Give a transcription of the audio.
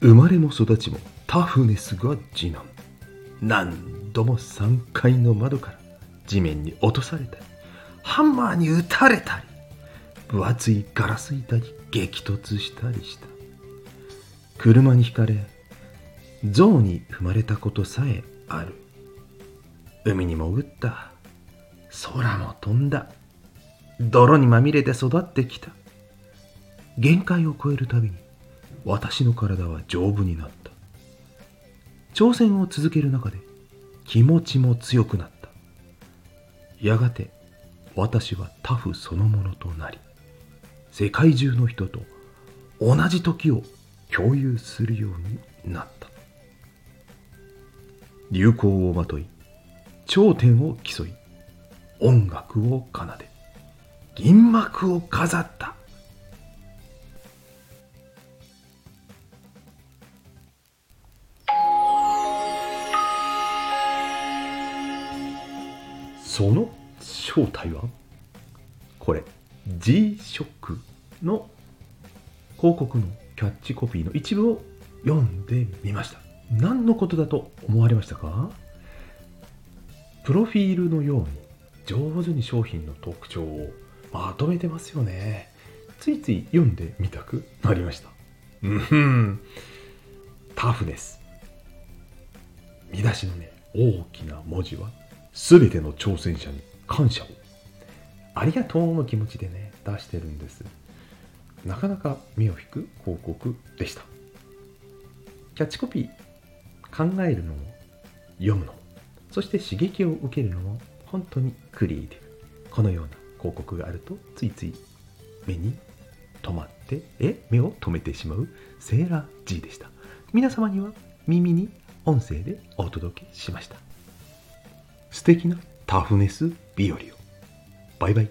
生まれも育ちもタフネスが次男何度も3階の窓から地面に落とされたりハンマーに打たれたり分厚いガラス板に激突したりした。車にひかれ象に踏まれたことさえある。海に潜った。空も飛んだ。泥にまみれて育ってきた。限界を超えるたびに私の体は丈夫になった。挑戦を続ける中で気持ちも強くなった。やがて私はタフそのものとなり世界中の人と同じ時を共有するようになった。流行をまとい頂点を競い音楽を奏で銀幕を飾った。その正体は？これ G-SHOCK の広告のキャッチコピーの一部を読んでみました。何のことだと思われましたか？プロフィールのように上手に商品の特徴をまとめてますよね。ついつい読んでみたくなりました。うん。タフです。見出しのね大きな文字は全ての挑戦者に感謝を。ありがとうの気持ちでね出してるんです。なかなか目を引く広告でした。キャッチコピー考えるのも読むの。もそして刺激を受けるのも本当にクリエイティブ。このような広告があるとついつい目に止まってえ目を止めてしまうセーラー G でした。皆様には耳に音声でお届けしました。素敵なタフネス日和を。バイバイ。